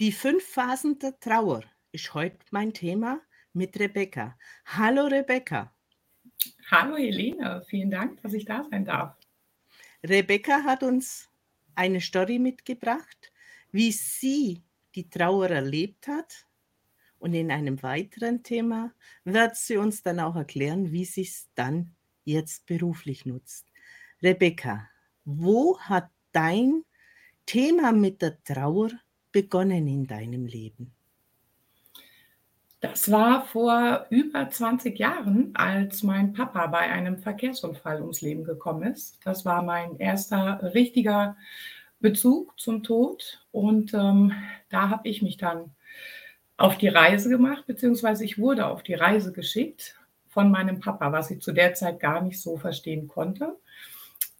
Die fünf Phasen der Trauer ist heute mein Thema mit Rebecca. Hallo Rebecca. Hallo Helene, vielen Dank, dass ich da sein darf. Rebecca hat uns eine Story mitgebracht, wie sie die Trauer erlebt hat. Und in einem weiteren Thema wird sie uns dann auch erklären, wie sie es dann jetzt beruflich nutzt. Rebecca, wo hat dein Thema mit der Trauer begonnen in deinem Leben? Das war vor über 20 Jahren, als mein Papa bei einem Verkehrsunfall ums Leben gekommen ist. Das war mein erster richtiger Bezug zum Tod. Und ähm, da habe ich mich dann auf die Reise gemacht, beziehungsweise ich wurde auf die Reise geschickt von meinem Papa, was ich zu der Zeit gar nicht so verstehen konnte.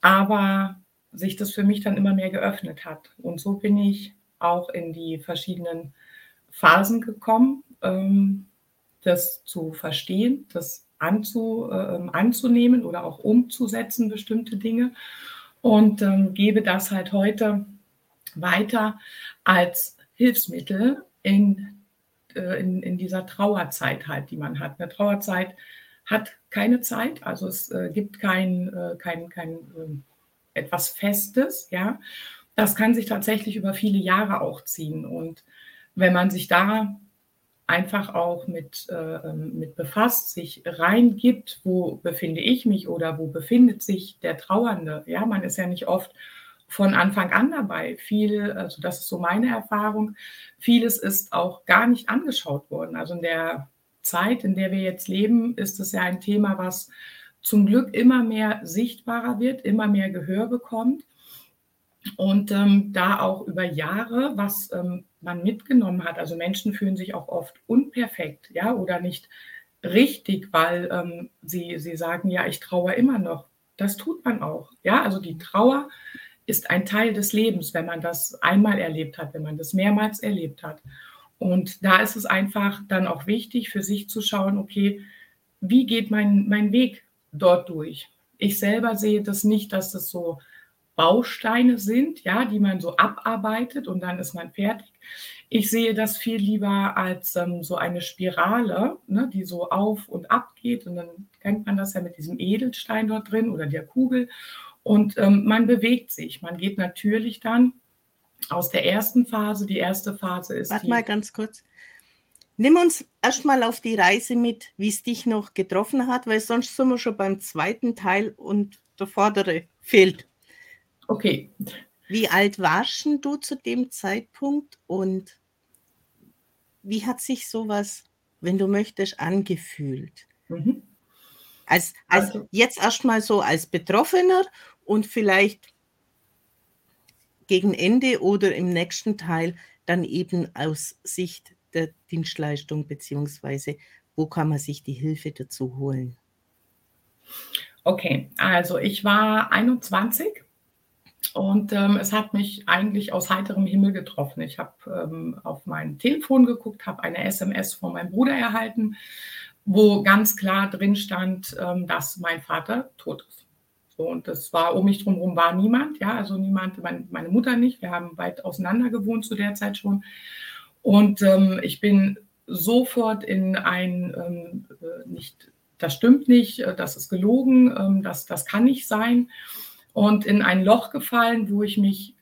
Aber sich das für mich dann immer mehr geöffnet hat. Und so bin ich auch in die verschiedenen Phasen gekommen, ähm, das zu verstehen, das anzu, äh, anzunehmen oder auch umzusetzen, bestimmte Dinge. Und ähm, gebe das halt heute weiter als Hilfsmittel in, äh, in, in dieser Trauerzeit halt, die man hat. Eine Trauerzeit hat keine Zeit, also es äh, gibt kein, äh, kein, kein ähm, etwas Festes, ja. Das kann sich tatsächlich über viele Jahre auch ziehen. Und wenn man sich da einfach auch mit, äh, mit befasst, sich reingibt, wo befinde ich mich oder wo befindet sich der Trauernde. Ja, man ist ja nicht oft von Anfang an dabei. Viel, also das ist so meine Erfahrung, vieles ist auch gar nicht angeschaut worden. Also in der Zeit, in der wir jetzt leben, ist es ja ein Thema, was zum Glück immer mehr sichtbarer wird, immer mehr Gehör bekommt und ähm, da auch über Jahre, was ähm, man mitgenommen hat. Also Menschen fühlen sich auch oft unperfekt, ja, oder nicht richtig, weil ähm, sie, sie sagen, ja, ich traue immer noch. Das tut man auch, ja. Also die Trauer ist ein Teil des Lebens, wenn man das einmal erlebt hat, wenn man das mehrmals erlebt hat. Und da ist es einfach dann auch wichtig, für sich zu schauen, okay, wie geht mein, mein Weg dort durch? Ich selber sehe das nicht, dass das so Bausteine sind, ja, die man so abarbeitet und dann ist man fertig. Ich sehe das viel lieber als ähm, so eine Spirale, ne, die so auf und ab geht. Und dann kennt man das ja mit diesem Edelstein dort drin oder der Kugel. Und ähm, man bewegt sich. Man geht natürlich dann aus der ersten Phase. Die erste Phase ist. Warte mal ganz kurz. Nimm uns erstmal auf die Reise mit, wie es dich noch getroffen hat, weil sonst sind wir schon beim zweiten Teil und der vordere fehlt. Okay. Wie alt warst du zu dem Zeitpunkt und wie hat sich sowas, wenn du möchtest, angefühlt? Mhm. Als, als also, jetzt erstmal so als Betroffener und vielleicht gegen Ende oder im nächsten Teil dann eben aus Sicht der Dienstleistung beziehungsweise wo kann man sich die Hilfe dazu holen? Okay, also ich war 21 und ähm, es hat mich eigentlich aus heiterem Himmel getroffen. Ich habe ähm, auf mein Telefon geguckt, habe eine SMS von meinem Bruder erhalten, wo ganz klar drin stand, ähm, dass mein Vater tot ist. Und das war um mich drumherum war niemand, ja, also niemand, mein, meine Mutter nicht. Wir haben weit auseinander gewohnt zu der Zeit schon. Und ähm, ich bin sofort in ein, ähm, äh, nicht, das stimmt nicht, äh, das ist gelogen, ähm, das, das kann nicht sein und in ein Loch gefallen, wo ich mich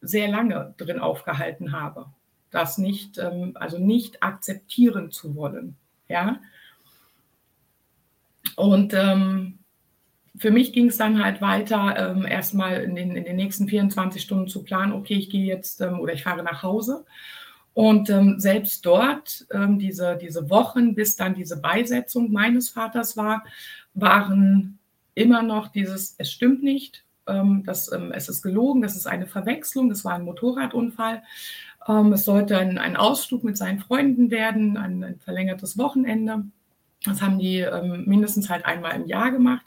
sehr lange drin aufgehalten habe. Das nicht, ähm, also nicht akzeptieren zu wollen. Ja. Und ähm, für mich ging es dann halt weiter, ähm, erstmal in den, in den nächsten 24 Stunden zu planen, okay, ich gehe jetzt ähm, oder ich fahre nach Hause. Und ähm, selbst dort, ähm, diese, diese Wochen, bis dann diese Beisetzung meines Vaters war, waren immer noch dieses, es stimmt nicht, ähm, das, ähm, es ist gelogen, das ist eine Verwechslung, das war ein Motorradunfall. Ähm, es sollte ein, ein, Ausflug mit seinen Freunden werden, ein, ein verlängertes Wochenende. Das haben die ähm, mindestens halt einmal im Jahr gemacht.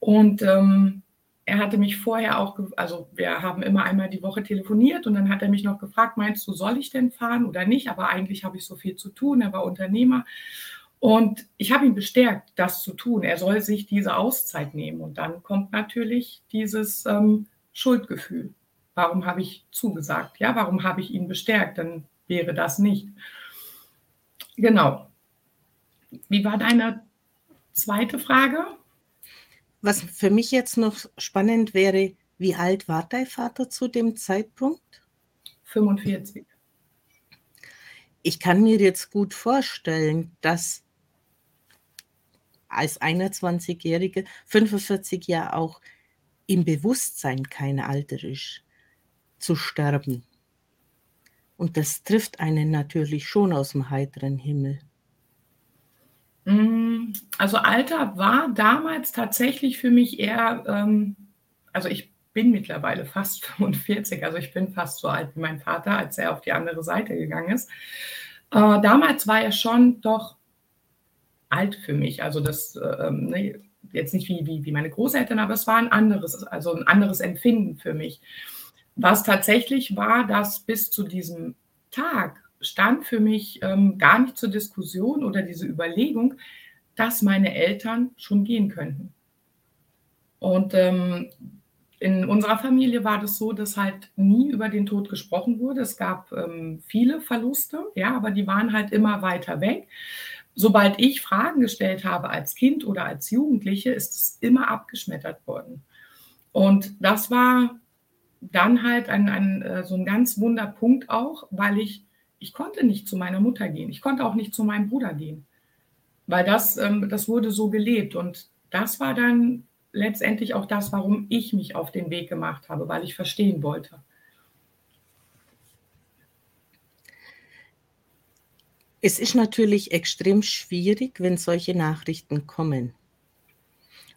Und ähm, er hatte mich vorher auch, also wir haben immer einmal die Woche telefoniert und dann hat er mich noch gefragt, meinst du, soll ich denn fahren oder nicht? Aber eigentlich habe ich so viel zu tun. Er war Unternehmer. Und ich habe ihn bestärkt, das zu tun. Er soll sich diese Auszeit nehmen. Und dann kommt natürlich dieses ähm, Schuldgefühl. Warum habe ich zugesagt? Ja, warum habe ich ihn bestärkt? Dann wäre das nicht. Genau. Wie war deine zweite Frage? Was für mich jetzt noch spannend wäre, wie alt war dein Vater zu dem Zeitpunkt? 45. Ich kann mir jetzt gut vorstellen, dass als 21-Jährige 45 Jahre auch im Bewusstsein kein Alter ist, zu sterben. Und das trifft einen natürlich schon aus dem heiteren Himmel. Mm, also Alter war damals tatsächlich für mich eher, ähm, also ich bin mittlerweile fast 45, also ich bin fast so alt wie mein Vater, als er auf die andere Seite gegangen ist. Äh, damals war er schon doch alt für mich. Also das, äh, ne, jetzt nicht wie, wie, wie meine Großeltern, aber es war ein anderes, also ein anderes Empfinden für mich. Was tatsächlich war, dass bis zu diesem Tag stand für mich ähm, gar nicht zur Diskussion oder diese Überlegung, dass meine Eltern schon gehen könnten. Und ähm, in unserer Familie war das so, dass halt nie über den Tod gesprochen wurde. Es gab ähm, viele Verluste, ja, aber die waren halt immer weiter weg. Sobald ich Fragen gestellt habe als Kind oder als Jugendliche, ist es immer abgeschmettert worden. Und das war dann halt ein, ein, äh, so ein ganz wunder Punkt auch, weil ich, ich konnte nicht zu meiner Mutter gehen. Ich konnte auch nicht zu meinem Bruder gehen. Weil das, ähm, das wurde so gelebt. Und das war dann letztendlich auch das, warum ich mich auf den Weg gemacht habe, weil ich verstehen wollte. Es ist natürlich extrem schwierig, wenn solche Nachrichten kommen.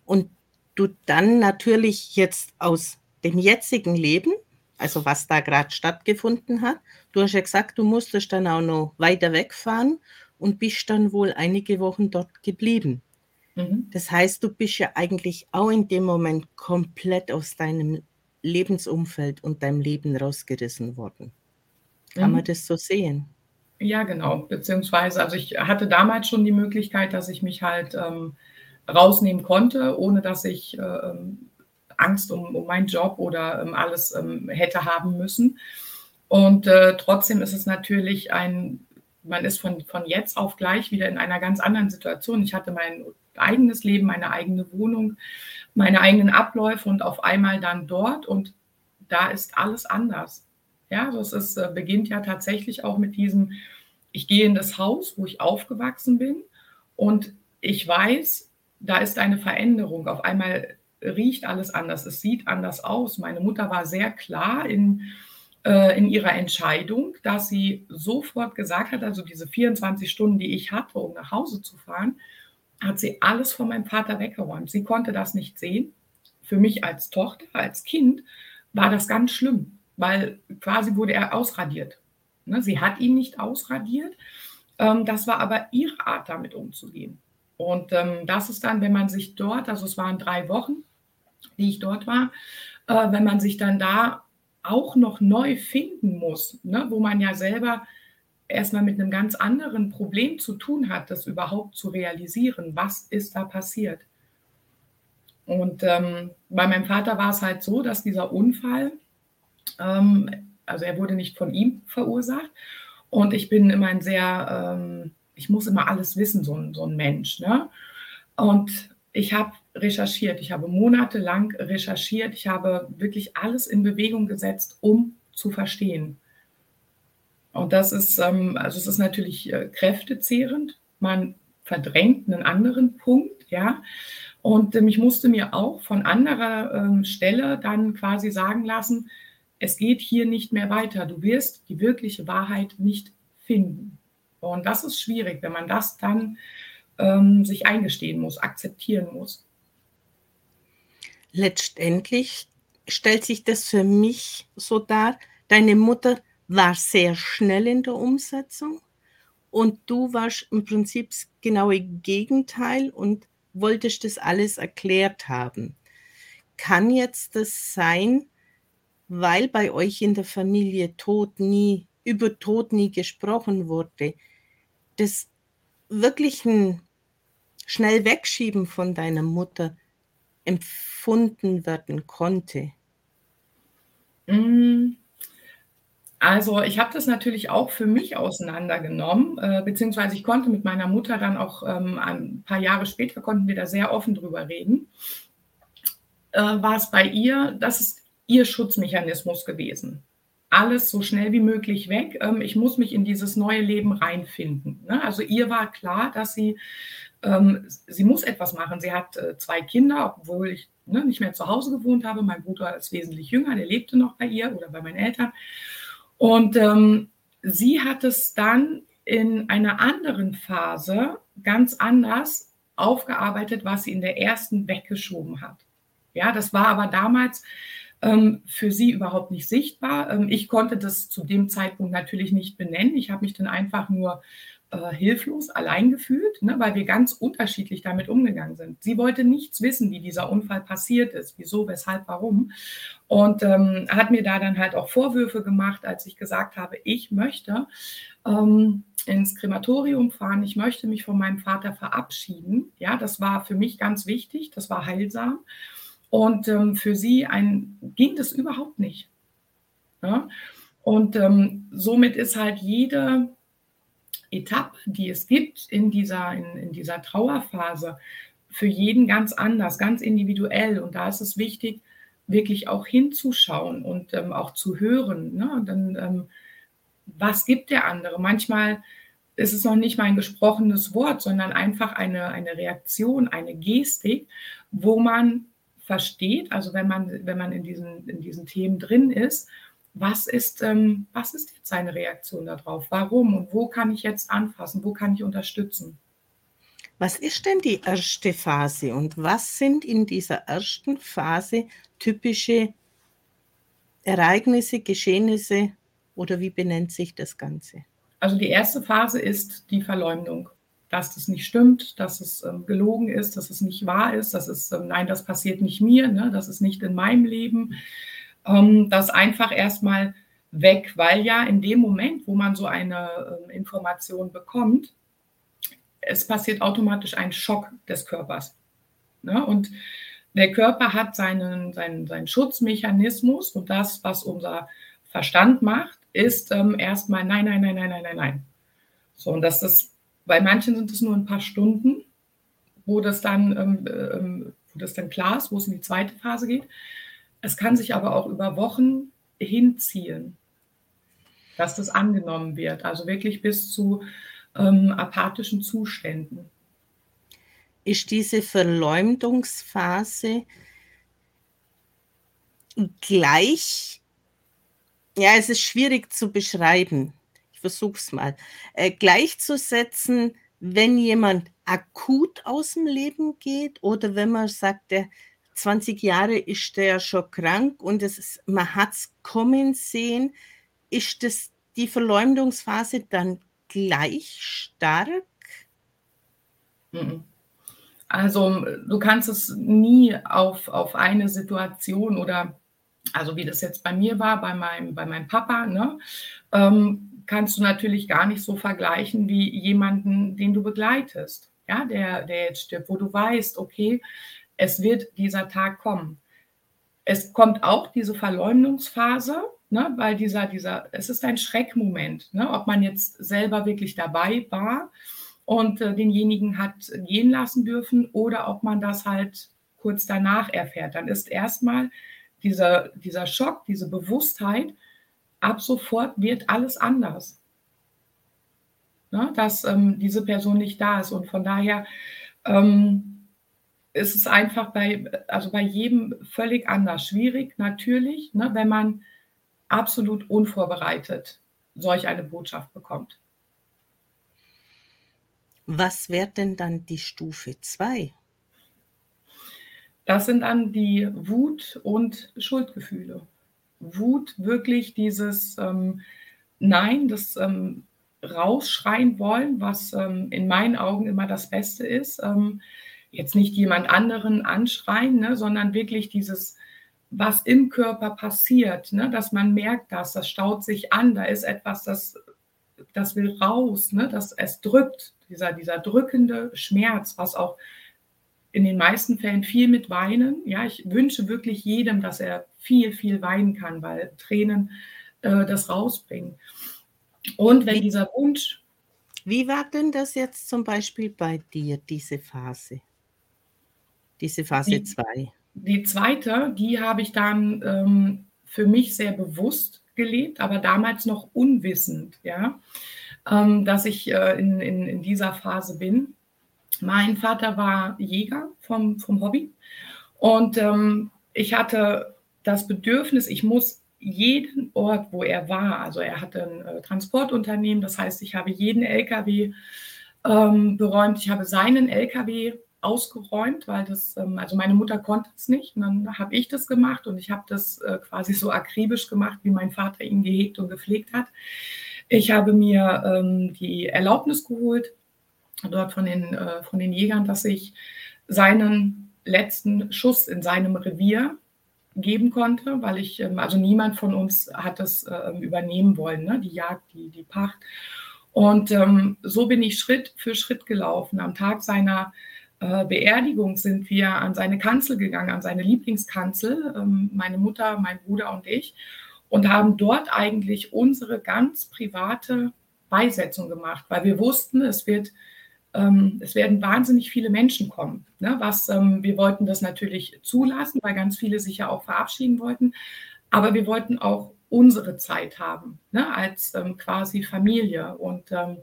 Und du dann natürlich jetzt aus dem jetzigen Leben, also was da gerade stattgefunden hat, du hast ja gesagt, du musstest dann auch noch weiter wegfahren und bist dann wohl einige Wochen dort geblieben. Mhm. Das heißt, du bist ja eigentlich auch in dem Moment komplett aus deinem Lebensumfeld und deinem Leben rausgerissen worden. Kann mhm. man das so sehen? Ja, genau. Beziehungsweise, also ich hatte damals schon die Möglichkeit, dass ich mich halt ähm, rausnehmen konnte, ohne dass ich äh, ähm, Angst um, um meinen Job oder ähm, alles ähm, hätte haben müssen. Und äh, trotzdem ist es natürlich ein, man ist von, von jetzt auf gleich wieder in einer ganz anderen Situation. Ich hatte mein eigenes Leben, meine eigene Wohnung, meine eigenen Abläufe und auf einmal dann dort und da ist alles anders. Ja, also es ist, äh, beginnt ja tatsächlich auch mit diesem, ich gehe in das Haus, wo ich aufgewachsen bin und ich weiß, da ist eine Veränderung. Auf einmal riecht alles anders, es sieht anders aus. Meine Mutter war sehr klar in, äh, in ihrer Entscheidung, dass sie sofort gesagt hat, also diese 24 Stunden, die ich hatte, um nach Hause zu fahren, hat sie alles von meinem Vater weggeräumt. Sie konnte das nicht sehen. Für mich als Tochter, als Kind war das ganz schlimm, weil quasi wurde er ausradiert. Ne, sie hat ihn nicht ausradiert. Ähm, das war aber ihre Art, damit umzugehen. Und ähm, das ist dann, wenn man sich dort, also es waren drei Wochen, die ich dort war, äh, wenn man sich dann da auch noch neu finden muss, ne, wo man ja selber erstmal mit einem ganz anderen Problem zu tun hat, das überhaupt zu realisieren, was ist da passiert. Und ähm, bei meinem Vater war es halt so, dass dieser Unfall, also er wurde nicht von ihm verursacht. Und ich bin immer ein sehr, ähm, ich muss immer alles wissen, so ein, so ein Mensch. Ne? Und ich habe recherchiert, ich habe monatelang recherchiert, ich habe wirklich alles in Bewegung gesetzt, um zu verstehen. Und das ist, ähm, also es ist natürlich äh, kräftezehrend. Man verdrängt einen anderen Punkt, ja. Und ähm, ich musste mir auch von anderer ähm, Stelle dann quasi sagen lassen, es geht hier nicht mehr weiter. Du wirst die wirkliche Wahrheit nicht finden. Und das ist schwierig, wenn man das dann ähm, sich eingestehen muss, akzeptieren muss. Letztendlich stellt sich das für mich so dar, deine Mutter war sehr schnell in der Umsetzung und du warst im Prinzip das genaue Gegenteil und wolltest das alles erklärt haben. Kann jetzt das sein, weil bei euch in der Familie Tod nie, über Tod nie gesprochen wurde, das wirklich ein schnell wegschieben von deiner Mutter empfunden werden konnte? Mm, Also, ich habe das natürlich auch für mich auseinandergenommen, äh, beziehungsweise ich konnte mit meiner Mutter dann auch, ähm, ein paar Jahre später konnten wir da sehr offen drüber reden. Äh, war es bei ihr das ist ihr Schutzmechanismus gewesen. Alles so schnell wie möglich weg. Ähm, ich muss mich in dieses neue Leben reinfinden, ne? Also, ihr war klar, dass sie ähm, sie muss etwas machen. Sie hat, äh, 2 Kinder, obwohl ich, ne, nicht mehr zu Hause gewohnt habe. Mein Bruder ist wesentlich jünger, der lebte noch bei ihr oder bei meinen Eltern. Und ähm, sie hat es dann in einer anderen Phase ganz anders aufgearbeitet, was sie in der ersten weggeschoben hat. Ja, das war aber damals ähm, für sie überhaupt nicht sichtbar. Ähm, ich konnte das zu dem Zeitpunkt natürlich nicht benennen. Ich habe mich dann einfach nur äh, hilflos, allein gefühlt, ne, weil wir ganz unterschiedlich damit umgegangen sind. Sie wollte nichts wissen, wie dieser Unfall passiert ist, wieso, weshalb, warum. Und ähm, hat mir da dann halt auch Vorwürfe gemacht, als ich gesagt habe, ich möchte ähm, ins Krematorium fahren, ich möchte mich von meinem Vater verabschieden. Ja, das war für mich ganz wichtig, das war heilsam. Und ähm, für sie ein, ging das überhaupt nicht. Ja? Und ähm, somit ist halt jede Etappe, die es gibt in dieser, in, in dieser Trauerphase, für jeden ganz anders, ganz individuell. Und da ist es wichtig, wirklich auch hinzuschauen und ähm, auch zu hören. Ne? Dann, ähm, was gibt der andere? Manchmal ist es noch nicht mal ein gesprochenes Wort, sondern einfach eine, eine Reaktion, eine Gestik, wo man versteht, also wenn man, wenn man in, diesen, in diesen Themen drin ist, was ist, ähm, was ist jetzt seine Reaktion darauf? Warum und wo kann ich jetzt anfassen? Wo kann ich unterstützen? Was ist denn die erste Phase und was sind in dieser ersten Phase typische Ereignisse, Geschehnisse oder wie benennt sich das Ganze? Also die erste Phase ist die Verleumdung, dass das nicht stimmt, dass es ähm, gelogen ist, dass es nicht wahr ist, dass es, ähm, nein, das passiert nicht mir, ne, das ist nicht in meinem Leben ähm, das einfach erstmal weg, weil ja in dem Moment, wo man so eine äh, Information bekommt, es passiert automatisch ein Schock des Körpers. Ne? Und der Körper hat seinen, seinen, seinen Schutzmechanismus und das, was unser Verstand macht, ist ähm, erstmal nein, nein, nein, nein, nein, nein, nein. So, und das ist, bei manchen sind es nur ein paar Stunden, wo das dann, ähm, ähm, wo das dann klar ist, wo es in die zweite Phase geht. Es kann sich aber auch über Wochen hinziehen, dass das angenommen wird, also wirklich bis zu ähm, apathischen Zuständen. Ist diese Verleumdungsphase gleich, ja, es ist schwierig zu beschreiben, es mal, äh, gleichzusetzen, wenn jemand akut aus dem Leben geht oder wenn man sagt, der 20 Jahre ist der schon krank und es ist, man hat es kommen sehen. Ist das die Verleumdungsphase dann gleich stark? Mhm. Also du kannst es nie auf, auf eine Situation oder, also wie das jetzt bei mir war, bei meinem, bei meinem Papa, ne, ähm, kannst du natürlich gar nicht so vergleichen wie jemanden, den du begleitest, ja, der, der jetzt stirbt, wo du weißt, okay, es wird dieser Tag kommen. Es kommt auch diese Verleumdungsphase, ne, weil dieser, dieser, es ist ein Schreckmoment, ne, ob man jetzt selber wirklich dabei war und äh, denjenigen hat gehen lassen dürfen oder ob man das halt kurz danach erfährt. Dann ist erstmal dieser, dieser Schock, diese Bewusstheit, ab sofort wird alles anders. Ne, dass ähm, diese Person nicht da ist. Und von daher ähm, ist es einfach bei, also bei jedem völlig anders. Schwierig natürlich, ne, wenn man absolut unvorbereitet solch eine Botschaft bekommt. Was wäre denn dann die Stufe 2? Das sind dann die Wut und Schuldgefühle. Wut, wirklich dieses ähm, Nein, das ähm, rausschreien wollen, was ähm, in meinen Augen immer das Beste ist. Ähm, jetzt nicht jemand anderen anschreien, ne, sondern wirklich dieses, was im Körper passiert, ne, dass man merkt das, das staut sich an, da ist etwas, das, das will raus, ne, dass es drückt, dieser, dieser drückende Schmerz, was auch in den meisten Fällen viel mit Weinen. Ja, ich wünsche wirklich jedem, dass er viel, viel weinen kann, weil Tränen äh, das rausbringen. Und wenn dieser Wunsch. Wie war denn das jetzt zum Beispiel bei dir, diese Phase? Diese Phase 2? Die, die, zweite, die habe ich dann ähm, für mich sehr bewusst gelebt, aber damals noch unwissend, ja, ähm, dass ich äh, in, in, in dieser Phase bin. Mein Vater war Jäger vom, vom Hobby. Und ähm, ich hatte das Bedürfnis, ich muss jeden Ort, wo er war, also er hatte ein äh, Transportunternehmen, das heißt, ich habe jeden LKW ähm, beräumt, ich habe seinen LKW ausgeräumt, weil das, ähm, also meine Mutter konnte es nicht. Und dann habe ich das gemacht und ich habe das äh, quasi so akribisch gemacht, wie mein Vater ihn gehegt und gepflegt hat. Ich habe mir ähm, die Erlaubnis geholt, dort von den, äh, von den Jägern, dass ich seinen letzten Schuss in seinem Revier geben konnte, weil ich, ähm, also niemand von uns hat das äh, übernehmen wollen, ne? die Jagd, die, die Pacht. Und ähm, so bin ich Schritt für Schritt gelaufen. Am Tag seiner äh, Beerdigung sind wir an seine Kanzel gegangen, an seine Lieblingskanzel, ähm, meine Mutter, mein Bruder und ich, und haben dort eigentlich unsere ganz private Beisetzung gemacht, weil wir wussten, es wird ähm, es werden wahnsinnig viele Menschen kommen. Ne? Was, ähm, wir wollten das natürlich zulassen, weil ganz viele sich ja auch verabschieden wollten. Aber wir wollten auch unsere Zeit haben, ne? als ähm, quasi Familie. Und ähm,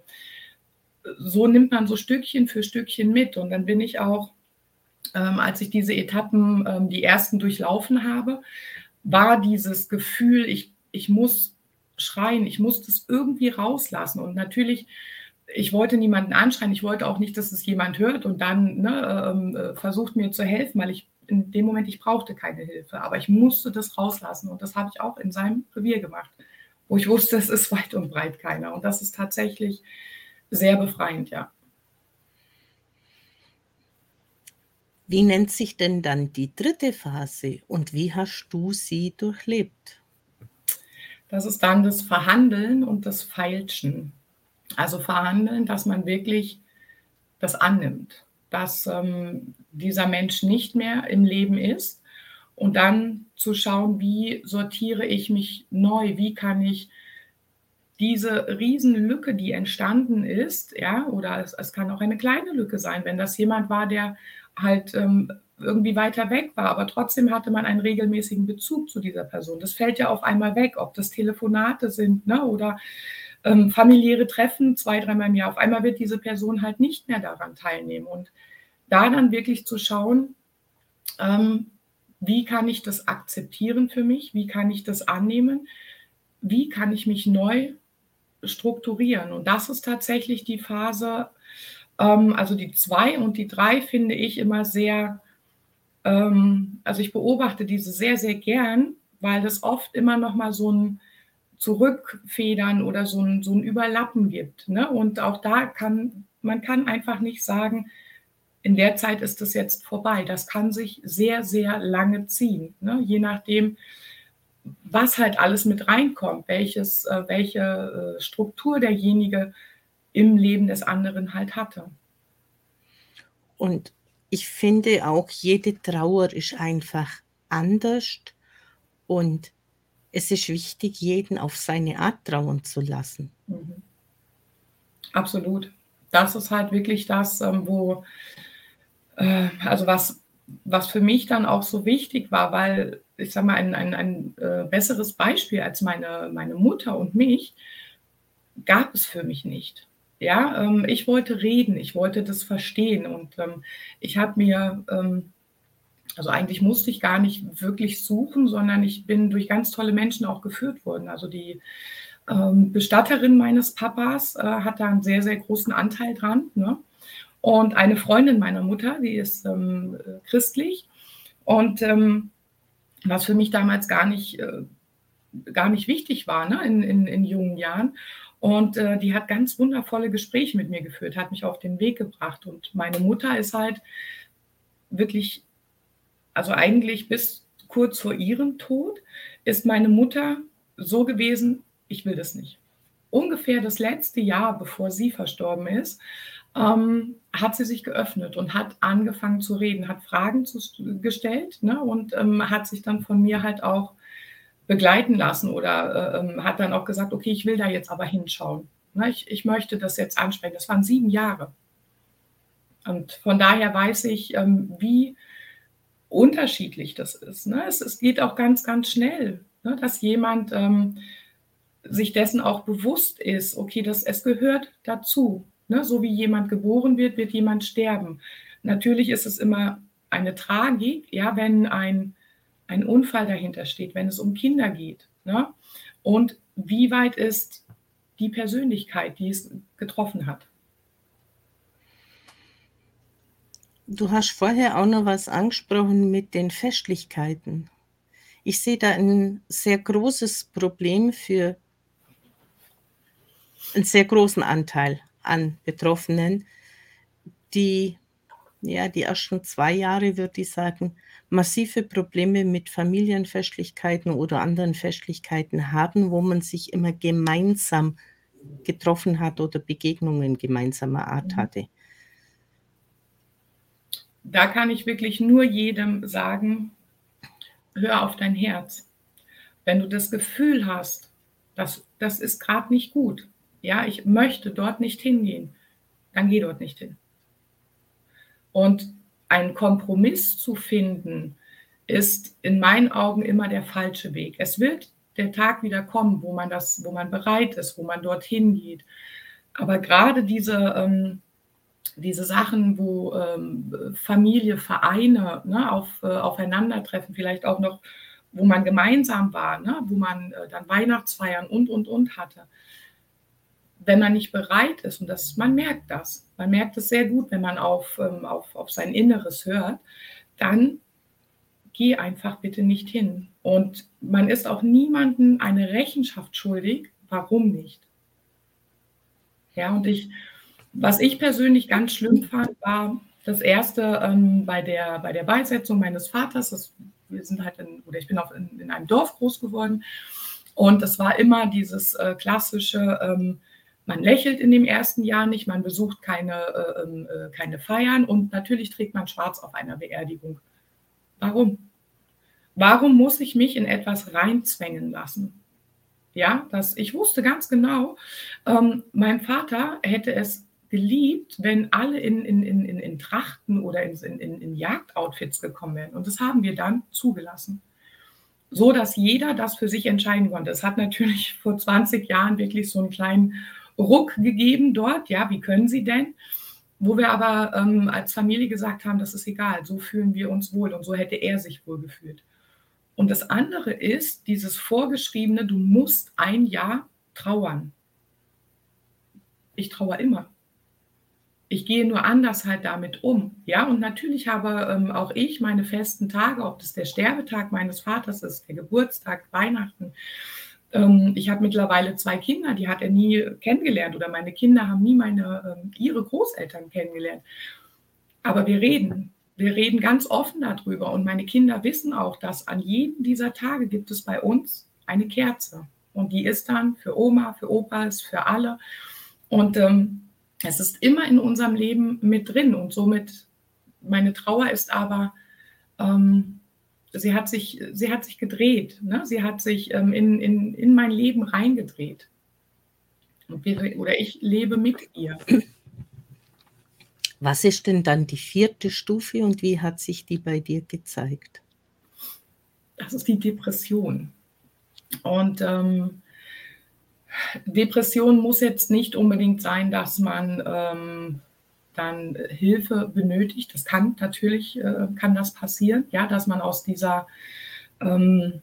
so nimmt man so Stückchen für Stückchen mit. Und dann bin ich auch, ähm, als ich diese Etappen, ähm, die ersten durchlaufen habe, war dieses Gefühl, ich, ich muss schreien, ich muss das irgendwie rauslassen. Und natürlich ich wollte niemanden anschreien, ich wollte auch nicht, dass es jemand hört und dann ne, ähm, äh, versucht mir zu helfen, weil ich in dem Moment, ich brauchte keine Hilfe, aber ich musste das rauslassen und das habe ich auch in seinem Revier gemacht, wo ich wusste, es ist weit und breit keiner und das ist tatsächlich sehr befreiend, ja. Wie nennt sich denn dann die dritte Phase und wie hast du sie durchlebt? Das ist dann das Verhandeln und das Feilschen. Also verhandeln, dass man wirklich das annimmt, dass ähm, dieser Mensch nicht mehr im Leben ist und dann zu schauen, wie sortiere ich mich neu, wie kann ich diese Riesenlücke, die entstanden ist, ja, oder es, es, kann auch eine kleine Lücke sein, wenn das jemand war, der halt ähm, irgendwie weiter weg war, aber trotzdem hatte man einen regelmäßigen Bezug zu dieser Person. Das fällt ja auf einmal weg, ob das Telefonate sind ne, oder ähm, familiäre Treffen zwei, dreimal im Jahr. Auf einmal wird diese Person halt nicht mehr daran teilnehmen. Und da dann wirklich zu schauen, ähm, wie kann ich das akzeptieren für mich, wie kann ich das annehmen, wie kann ich mich neu strukturieren. Und das ist tatsächlich die Phase, ähm, also die zwei und die drei finde ich immer sehr, ähm, also ich beobachte diese sehr, sehr gern, weil das oft immer noch mal so ein Zurückfedern oder so ein, so ein Überlappen gibt. Ne? Und auch da kann man kann einfach nicht sagen, in der Zeit ist es jetzt vorbei. Das kann sich sehr, sehr lange ziehen, ne? je nachdem, was halt alles mit reinkommt, welches, äh, welche äh, Struktur derjenige im Leben des anderen halt hatte. Und ich finde auch, jede Trauer ist einfach anders und es ist wichtig, jeden auf seine Art trauen zu lassen. Mhm. Absolut. Das ist halt wirklich das, ähm, wo, äh, also was, was für mich dann auch so wichtig war, weil ich sage mal, ein, ein, ein äh, besseres Beispiel als meine, meine Mutter und mich gab es für mich nicht. Ja, ähm, ich wollte reden, ich wollte das verstehen und ähm, ich habe mir also eigentlich musste ich gar nicht wirklich suchen, sondern ich bin durch ganz tolle Menschen auch geführt worden. Also die ähm, Bestatterin meines Papas äh, hat da einen sehr, sehr großen Anteil dran. Ne? Und eine Freundin meiner Mutter, die ist ähm, christlich. Und ähm, was für mich damals gar nicht, äh, gar nicht wichtig war ne? in, in, in jungen Jahren. Und äh, die hat ganz wundervolle Gespräche mit mir geführt, hat mich auf den Weg gebracht. Und meine Mutter ist halt wirklich also eigentlich bis kurz vor ihrem Tod, ist meine Mutter so gewesen, ich will das nicht. Ungefähr das letzte Jahr, bevor sie verstorben ist, ähm, hat sie sich geöffnet und hat angefangen zu reden, hat Fragen zu, gestellt ne, und ähm, hat sich dann von mir halt auch begleiten lassen oder äh, ähm, hat dann auch gesagt, okay, ich will da jetzt aber hinschauen. Ne, ich, ich möchte das jetzt ansprechen. Das waren sieben Jahre. Und von daher weiß ich, ähm, wie unterschiedlich das ist. Ne? Es, es, geht auch ganz, ganz schnell, ne? dass jemand ähm, sich dessen auch bewusst ist, okay, das, es gehört dazu. Ne? So wie jemand geboren wird, wird jemand sterben. Natürlich ist es immer eine Tragik, ja, wenn ein, ein Unfall dahinter steht, wenn es um Kinder geht. Ne? Und wie weit ist die Persönlichkeit, die es getroffen hat? Du hast vorher auch noch was angesprochen mit den Festlichkeiten. Ich sehe da ein sehr großes Problem für einen sehr großen Anteil an Betroffenen, die ja die ersten zwei Jahre, würde ich sagen, massive Probleme mit Familienfestlichkeiten oder anderen Festlichkeiten haben, wo man sich immer gemeinsam getroffen hat oder Begegnungen gemeinsamer Art mhm. hatte da kann ich wirklich nur jedem sagen, hör auf dein Herz. Wenn du das Gefühl hast, dass das ist gerade nicht gut, ja, ich möchte dort nicht hingehen, dann geh dort nicht hin. Und einen Kompromiss zu finden, ist in meinen Augen immer der falsche Weg. Es wird der Tag wieder kommen, wo man das, wo man bereit ist, wo man dorthin geht. Aber gerade diese ähm, diese Sachen, wo ähm, Familie, Vereine ne, auf, äh, aufeinandertreffen, vielleicht auch noch, wo man gemeinsam war, ne, wo man äh, dann Weihnachtsfeiern und, und, und hatte. Wenn man nicht bereit ist, und das, man merkt das, man merkt es sehr gut, wenn man auf, ähm, auf, auf sein Inneres hört, dann geh einfach bitte nicht hin. Und man ist auch niemandem eine Rechenschaft schuldig, warum nicht. Ja, und ich, was ich persönlich ganz schlimm fand, war das erste ähm, bei, der, bei der Beisetzung meines Vaters. Das, wir sind halt in, oder ich bin auch in, in einem Dorf groß geworden. Und es war immer dieses äh, klassische, ähm, man lächelt in dem ersten Jahr nicht, man besucht keine, äh, ähm, äh, keine Feiern und natürlich trägt man schwarz auf einer Beerdigung. Warum? Warum muss ich mich in etwas reinzwängen lassen? Ja, das, ich wusste ganz genau, ähm, mein Vater hätte es geliebt, wenn alle in, in, in, in, Trachten oder in, in, in Jagdoutfits gekommen wären. Und das haben wir dann zugelassen. So dass jeder das für sich entscheiden konnte. Es hat natürlich vor 20 Jahren wirklich so einen kleinen Ruck gegeben dort. Ja, wie können Sie denn? Wo wir aber ähm, als Familie gesagt haben, das ist egal, so fühlen wir uns wohl und so hätte er sich wohl gefühlt. Und das andere ist dieses vorgeschriebene, du musst ein Jahr trauern. Ich trauere immer ich gehe nur anders halt damit um. Ja, und natürlich habe ähm, auch ich meine festen Tage, ob das der Sterbetag meines Vaters ist, der Geburtstag, Weihnachten. Ähm, ich habe mittlerweile zwei Kinder, die hat er nie kennengelernt oder meine Kinder haben nie meine, ähm, ihre Großeltern kennengelernt. Aber wir reden, wir reden ganz offen darüber und meine Kinder wissen auch, dass an jedem dieser Tage gibt es bei uns eine Kerze. Und die ist dann für Oma, für Opas, für alle. Und ähm, es ist immer in unserem Leben mit drin und somit meine Trauer ist aber, ähm, sie, hat sich, sie hat sich gedreht, ne? sie hat sich ähm, in, in, in mein Leben reingedreht. Wir, oder ich lebe mit ihr. Was ist denn dann die vierte Stufe und wie hat sich die bei dir gezeigt? Das ist die Depression. Und ähm, Depression muss jetzt nicht unbedingt sein, dass man ähm, dann Hilfe benötigt. Das kann natürlich äh, kann das passieren, ja, dass man aus dieser ähm,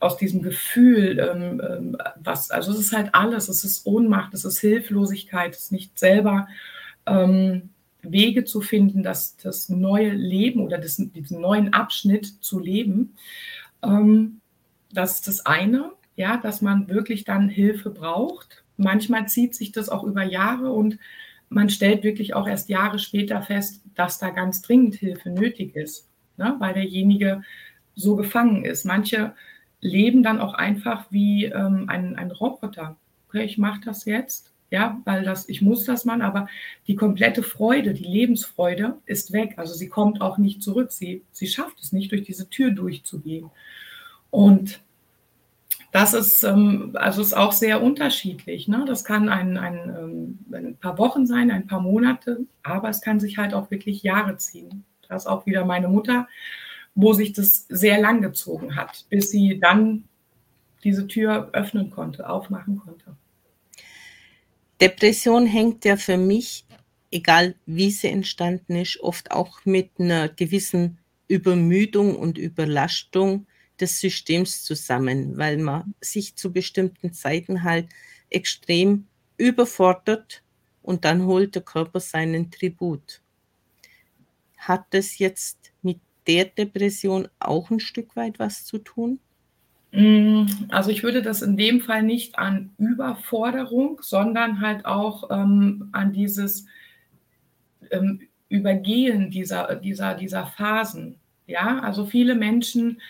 aus diesem Gefühl, ähm, ähm was, also es ist halt alles, es ist Ohnmacht, es ist Hilflosigkeit, es ist nicht selber ähm, Wege zu finden, das, das neue Leben oder das, diesen neuen Abschnitt zu leben. Ähm, das ist das eine ja, dass man wirklich dann Hilfe braucht. Manchmal zieht sich das auch über Jahre und man stellt wirklich auch erst Jahre später fest, dass da ganz dringend Hilfe nötig ist, ne, weil derjenige so gefangen ist. Manche leben dann auch einfach wie ähm, ein, ein Roboter. Okay, ich mache das jetzt, ja, weil das, ich muss das machen, aber die komplette Freude, die Lebensfreude ist weg. Also sie kommt auch nicht zurück. Sie, sie schafft es nicht, durch diese Tür durchzugehen. Und Das ist, ähm, also ist auch sehr unterschiedlich. Ne? Das kann ein, ein, ähm, ein paar Wochen sein, ein paar Monate, aber es kann sich halt auch wirklich Jahre ziehen. Da ist auch wieder meine Mutter, wo sich das sehr lang gezogen hat, bis sie dann diese Tür öffnen konnte, aufmachen konnte. Depression hängt ja für mich, egal wie sie entstanden ist, oft auch mit einer gewissen Übermüdung und Überlastung des Systems zusammen, weil man sich zu bestimmten Zeiten halt extrem überfordert und dann holt der Körper seinen Tribut. Hat das jetzt mit der Depression auch ein Stück weit was zu tun? Mm, also ich würde das in dem Fall nicht an Überforderung, sondern halt auch ähm, an dieses ähm, Übergehen dieser, dieser, dieser Phasen. Ja, also viele Menschen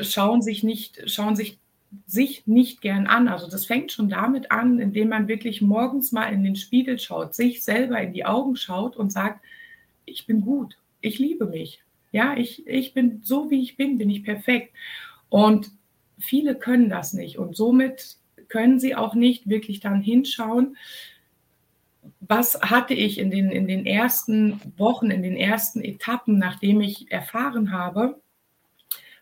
schauen sich nicht, schauen sich sich nicht gern an. Also das fängt schon damit an, indem man wirklich morgens mal in den Spiegel schaut, sich selber in die Augen schaut und sagt, ich bin gut, ich liebe mich. Ja, ich, ich bin so, wie ich bin, bin ich perfekt. Und viele können das nicht. Und somit können sie auch nicht wirklich dann hinschauen, was hatte ich in den, in den ersten Wochen, in den ersten Etappen, nachdem ich erfahren habe,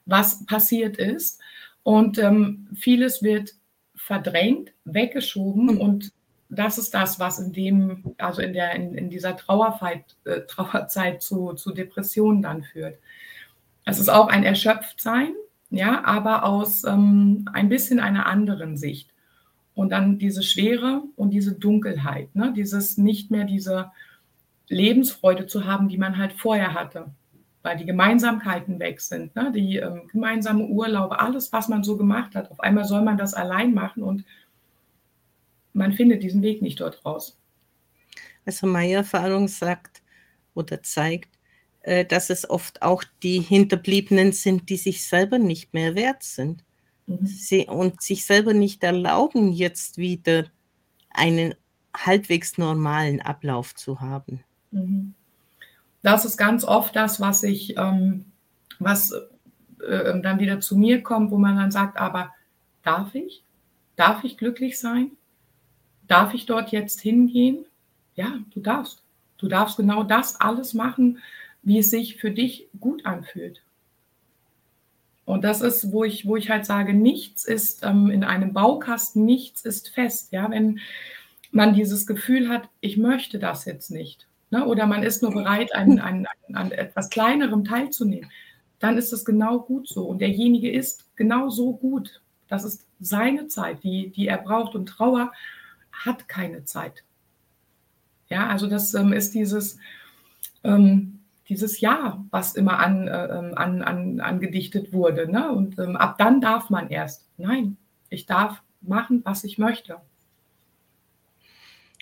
was passiert ist. Und ähm, vieles wird verdrängt, weggeschoben hm. und das ist das, was in dem, also in der, in, in dieser Trauerzeit, äh, Trauerzeit zu, zu Depressionen dann führt. Es ist auch ein Erschöpftsein, ja, aber aus ähm, ein bisschen einer anderen Sicht. Und dann diese Schwere und diese Dunkelheit, ne? dieses nicht mehr diese Lebensfreude zu haben, die man halt vorher hatte weil die Gemeinsamkeiten weg sind, ne? die ähm, gemeinsame Urlaube, alles, was man so gemacht hat. Auf einmal soll man das allein machen und man findet diesen Weg nicht dort raus. Also meine Erfahrung sagt oder zeigt, äh, dass es oft auch die Hinterbliebenen sind, die sich selber nicht mehr wert sind mhm. Sie, und sich selber nicht erlauben, jetzt wieder einen halbwegs normalen Ablauf zu haben. Mhm das ist ganz oft das, was ich, ähm, was äh, dann wieder zu mir kommt, wo man dann sagt, aber darf ich? Darf ich glücklich sein? Darf ich dort jetzt hingehen? Ja, du darfst. Du darfst genau das alles machen, wie es sich für dich gut anfühlt. Und das ist, wo ich, wo ich halt sage, nichts ist ähm, in einem Baukasten, nichts ist fest. Ja, wenn man dieses Gefühl hat, ich möchte das jetzt nicht, ne, oder man ist nur bereit, an, an, an etwas Kleinerem teilzunehmen, dann ist es genau gut so. Und derjenige ist genau so gut. Das ist seine Zeit, die, die er braucht. Und Trauer hat keine Zeit. Ja, also das ähm, ist dieses, ähm, dieses Ja, was immer an, äh, ähm, an, an, angedichtet wurde. Ne? Und ähm, ab dann darf man erst. Nein, ich darf machen, was ich möchte.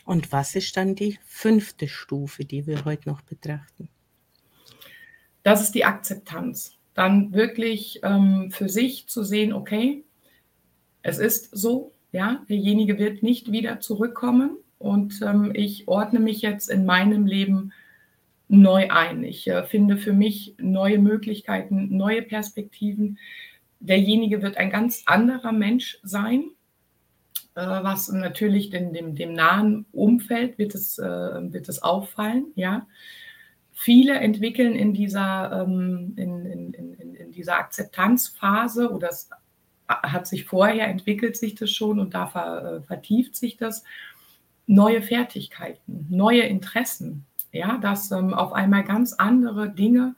Und was ist dann die fünfte Stufe, die wir heute noch betrachten? Das ist die Akzeptanz. Dann wirklich ähm, für sich zu sehen, okay, es ist so, ja, derjenige wird nicht wieder zurückkommen und ähm, ich ordne mich jetzt in meinem Leben neu ein. Ich äh, finde für mich neue Möglichkeiten, neue Perspektiven. Derjenige wird ein ganz anderer Mensch sein, was natürlich dem, dem, dem nahen Umfeld wird es, äh, wird es auffallen, ja. Viele entwickeln in dieser, ähm, in, in, in, in dieser Akzeptanzphase oder es hat sich vorher, entwickelt sich das schon und da ver, äh, vertieft sich das, neue Fertigkeiten, neue Interessen, ja, dass ähm, auf einmal ganz andere Dinge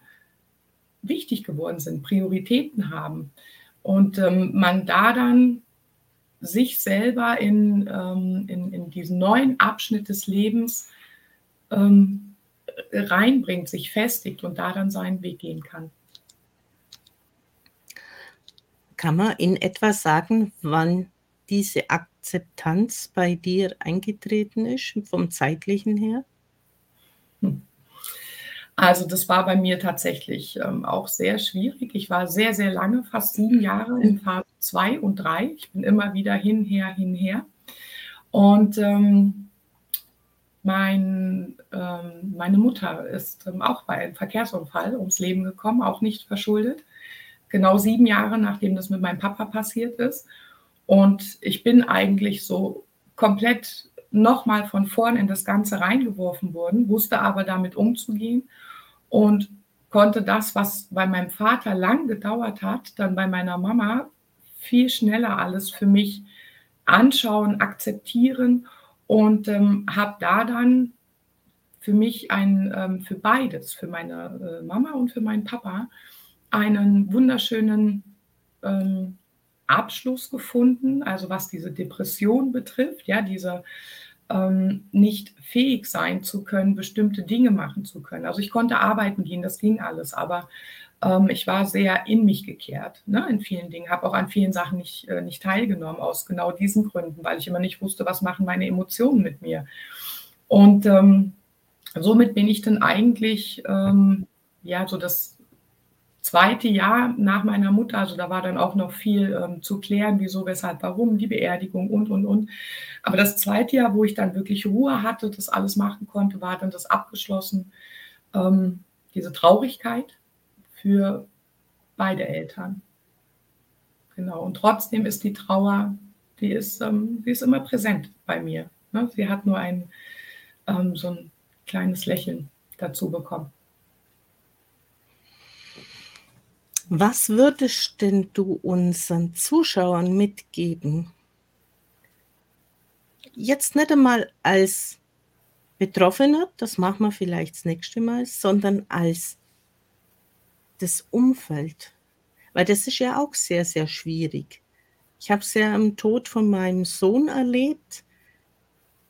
wichtig geworden sind, Prioritäten haben. Und ähm, man da dann sich selber in, ähm, in, in, diesen neuen Abschnitt des Lebens ähm, reinbringt, sich festigt und da dann seinen Weg gehen kann. Kann man in etwa sagen, wann diese Akzeptanz bei dir eingetreten ist, vom zeitlichen her? Hm. Also das war bei mir tatsächlich ähm, auch sehr schwierig. Ich war sehr, sehr lange, fast sieben Jahre in Phase 2 und 3. Ich bin immer wieder hinher, hinher. Und ähm, mein, ähm, meine Mutter ist ähm, auch bei einem Verkehrsunfall ums Leben gekommen, auch nicht verschuldet. genau sieben Jahre, nachdem das mit meinem Papa passiert ist. Und ich bin eigentlich so komplett nochmal von vorn in das Ganze reingeworfen worden, wusste aber damit umzugehen und konnte das, was bei meinem Vater lang gedauert hat, dann bei meiner Mama viel schneller alles für mich anschauen, akzeptieren. Und ähm, habe da dann für mich ein, ähm, für beides, für meine äh, Mama und für meinen Papa, einen wunderschönen ähm, Abschluss gefunden, also was diese Depression betrifft, ja, diese ähm, nicht fähig sein zu können, bestimmte Dinge machen zu können. Also ich konnte arbeiten gehen, das ging alles, aber ähm, ich war sehr in mich gekehrt, ne, in vielen Dingen, habe auch an vielen Sachen nicht, äh, nicht teilgenommen, aus genau diesen Gründen, weil ich immer nicht wusste, was machen meine Emotionen mit mir. Und ähm, somit bin ich dann eigentlich, ähm, ja, so das zweite Jahr nach meiner Mutter, also da war dann auch noch viel ähm, zu klären, wieso, weshalb, warum, die Beerdigung und, und, und. Aber das zweite Jahr, wo ich dann wirklich Ruhe hatte, das alles machen konnte, war dann das abgeschlossen. Ähm, diese Traurigkeit für beide Eltern. Genau. Und trotzdem ist die Trauer, die ist, ähm, die ist immer präsent bei mir. Ne? Sie hat nur ein ähm, so ein kleines Lächeln dazu bekommen. Was würdest denn du unseren Zuschauern mitgeben? Jetzt nicht einmal als Betroffener, das machen wir vielleicht das nächste Mal, sondern als das Umfeld. Weil das ist ja auch sehr, sehr schwierig. Ich habe es ja am Tod von meinem Sohn erlebt.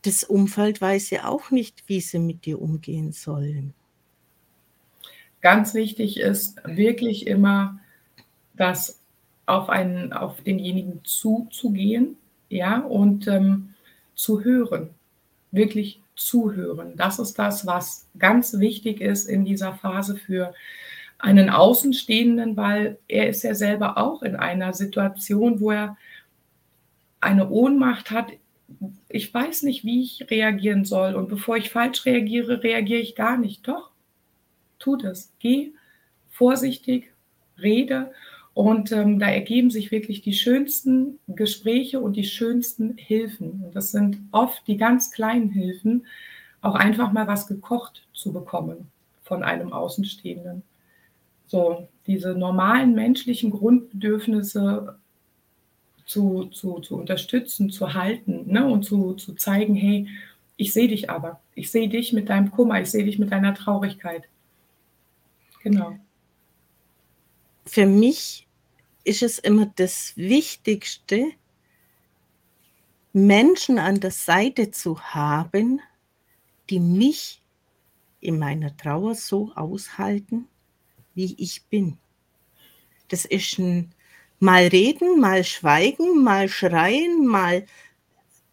Das Umfeld weiß ja auch nicht, wie sie mit dir umgehen sollen ganz wichtig ist wirklich immer, das auf einen, auf denjenigen zuzugehen, ja, und ähm, zu hören, wirklich zuhören. Das ist das, was ganz wichtig ist in dieser Phase für einen Außenstehenden, weil er ist ja selber auch in einer Situation, wo er eine Ohnmacht hat. Ich weiß nicht, wie ich reagieren soll. Und bevor ich falsch reagiere, reagiere ich gar nicht. Doch, tu das. Geh vorsichtig, rede und ähm, da ergeben sich wirklich die schönsten Gespräche und die schönsten Hilfen. Und das sind oft die ganz kleinen Hilfen, auch einfach mal was gekocht zu bekommen von einem Außenstehenden. So, diese normalen menschlichen Grundbedürfnisse zu, zu, zu unterstützen, zu halten ne? und zu, zu zeigen, hey, ich sehe dich aber. Ich sehe dich mit deinem Kummer, ich sehe dich mit deiner Traurigkeit. Genau. Für mich ist es immer das Wichtigste, Menschen an der Seite zu haben, die mich in meiner Trauer so aushalten, wie ich bin. Das ist ein mal reden, mal schweigen, mal schreien, mal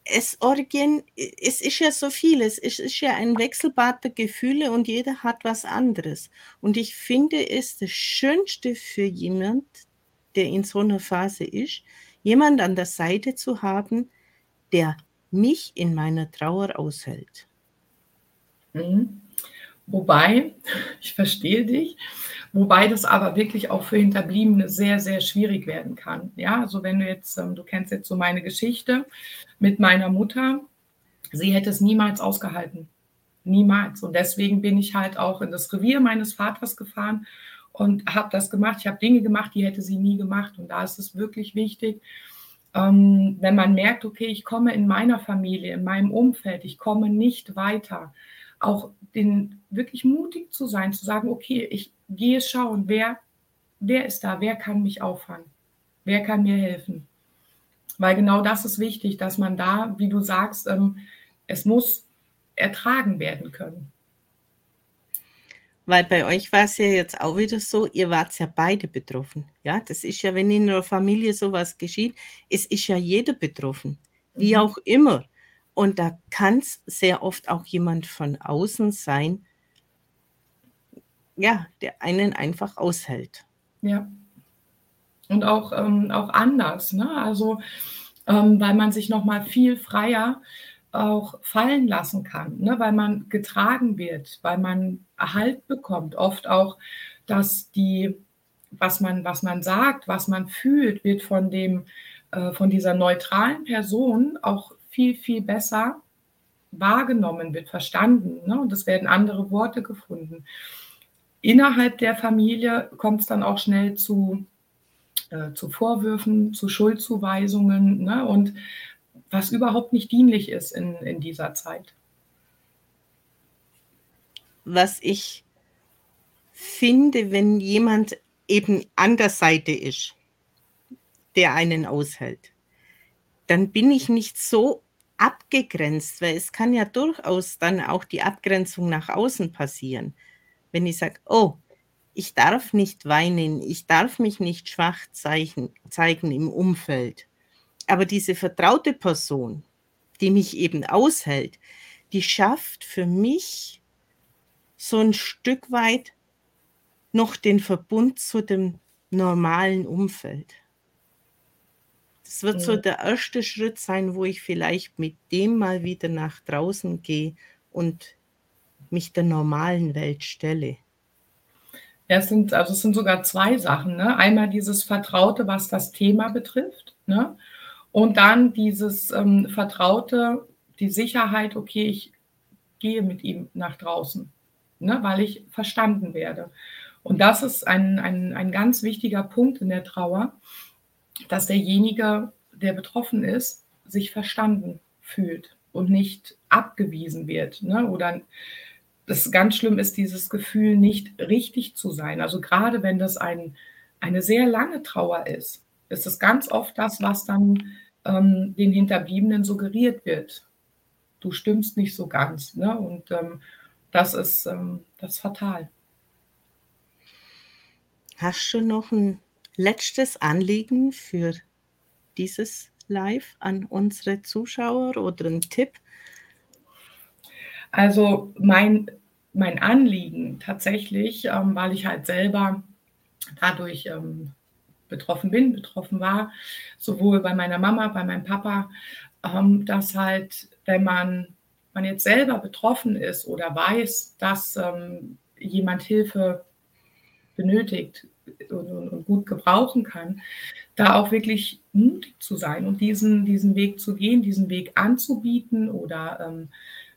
Essorgien, es ist ja so vieles, es ist ja ein Wechselbad der Gefühle und jeder hat was anderes. Und ich finde es das Schönste für jemand, der in so einer Phase ist, jemand an der Seite zu haben, der mich in meiner Trauer aushält. Mhm. Wobei, ich verstehe dich, wobei das aber wirklich auch für Hinterbliebene sehr, sehr schwierig werden kann. Ja, also wenn du jetzt, ähm, du kennst jetzt so meine Geschichte mit meiner Mutter, sie hätte es niemals ausgehalten. Niemals. Und deswegen bin ich halt auch in das Revier meines Vaters gefahren und habe das gemacht. Ich habe Dinge gemacht, die hätte sie nie gemacht. Und da ist es wirklich wichtig, ähm, wenn man merkt, okay, ich komme in meiner Familie, in meinem Umfeld, ich komme nicht weiter, auch den, wirklich mutig zu sein, zu sagen, okay, ich gehe schauen, wer, wer ist da, wer kann mich auffangen, wer kann mir helfen. Weil genau das ist wichtig, dass man da, wie du sagst, ähm, es muss ertragen werden können. Weil bei euch war es ja jetzt auch wieder so, ihr wart ja beide betroffen. Ja, das ist ja, wenn in einer Familie sowas geschieht, es ist ja jeder betroffen. Wie mhm. auch immer. Und da kann es sehr oft auch jemand von außen sein, ja, der einen einfach aushält. Ja. Und auch, ähm, auch anders, ne? Also, ähm, weil man sich nochmal viel freier auch fallen lassen kann, ne? weil man getragen wird, weil man Erhalt bekommt. Oft auch, dass die was man, was man sagt, was man fühlt, wird von dem, äh, von dieser neutralen Person auch viel, viel besser wahrgenommen, wird verstanden. Ne? Und es werden andere Worte gefunden. Innerhalb der Familie kommt es dann auch schnell zu, äh, zu Vorwürfen, zu Schuldzuweisungen ne? und was überhaupt nicht dienlich ist in, in dieser Zeit. Was ich finde, wenn jemand eben an der Seite ist, der einen aushält, dann bin ich nicht so abgegrenzt, weil es kann ja durchaus dann auch die Abgrenzung nach außen passieren. Wenn ich sage, oh, ich darf nicht weinen, ich darf mich nicht schwach zeigen, zeigen im Umfeld. Aber diese vertraute Person, die mich eben aushält, die schafft für mich so ein Stück weit noch den Verbund zu dem normalen Umfeld. Das wird so der erste Schritt sein, wo ich vielleicht mit dem mal wieder nach draußen gehe und mich der normalen Welt stelle. Ja, es sind, also es sind sogar zwei Sachen. Ne? Einmal dieses Vertraute, was das Thema betrifft. Ne? Und dann dieses ähm, Vertraute, die Sicherheit, okay, ich gehe mit ihm nach draußen, ne? weil ich verstanden werde. Und das ist ein, ein, ein ganz wichtiger Punkt in der Trauer, dass derjenige, der betroffen ist, sich verstanden fühlt und nicht abgewiesen wird. Ne? Oder das ganz schlimm ist, dieses Gefühl, nicht richtig zu sein. Also gerade wenn das ein, eine sehr lange Trauer ist, ist es ganz oft das, was dann ähm, den Hinterbliebenen suggeriert wird. Du stimmst nicht so ganz. Ne? Und ähm, das, ist, ähm, das ist fatal. Hast du noch ein letztes Anliegen für dieses Live an unsere Zuschauer oder einen Tipp? Also mein, mein Anliegen tatsächlich, ähm, weil ich halt selber dadurch ähm, betroffen bin, betroffen war, sowohl bei meiner Mama, bei meinem Papa, ähm, dass halt, wenn man, man jetzt selber betroffen ist oder weiß, dass ähm, jemand Hilfe benötigt und, und, und, gut gebrauchen kann, da auch wirklich mutig zu sein und diesen, diesen Weg zu gehen, diesen Weg anzubieten oder ähm,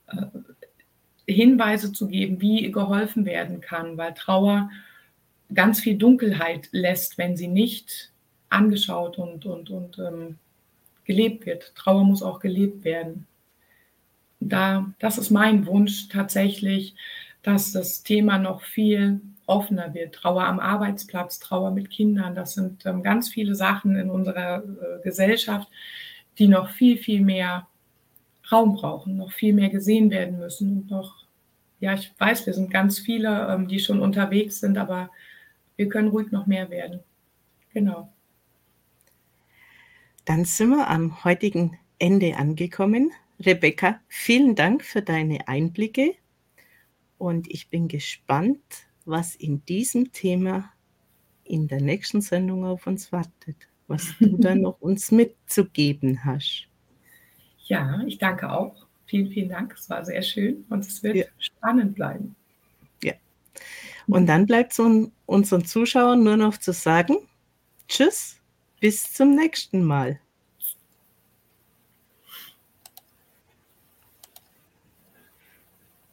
äh, Hinweise zu geben, wie geholfen werden kann, weil Trauer ganz viel Dunkelheit lässt, wenn sie nicht angeschaut und, und, und ähm, gelebt wird. Trauer muss auch gelebt werden. Da, das ist mein Wunsch tatsächlich, dass das Thema noch viel offener wird. Trauer am Arbeitsplatz, Trauer mit Kindern, das sind ähm, ganz viele Sachen in unserer äh, Gesellschaft, die noch viel, viel mehr Raum brauchen, noch viel mehr gesehen werden müssen und noch, ja, ich weiß, wir sind ganz viele, ähm, die schon unterwegs sind, aber wir können ruhig noch mehr werden. Genau. Dann sind wir am heutigen Ende angekommen. Rebecca, vielen Dank für deine Einblicke und ich bin gespannt, was in diesem Thema in der nächsten Sendung auf uns wartet, was du dann noch uns mitzugeben hast. Ja, ich danke auch. Vielen, vielen Dank. Es war sehr schön und es wird ja. spannend bleiben. Ja. Und dann bleibt es unseren Zuschauern nur noch zu sagen, tschüss, bis zum nächsten Mal.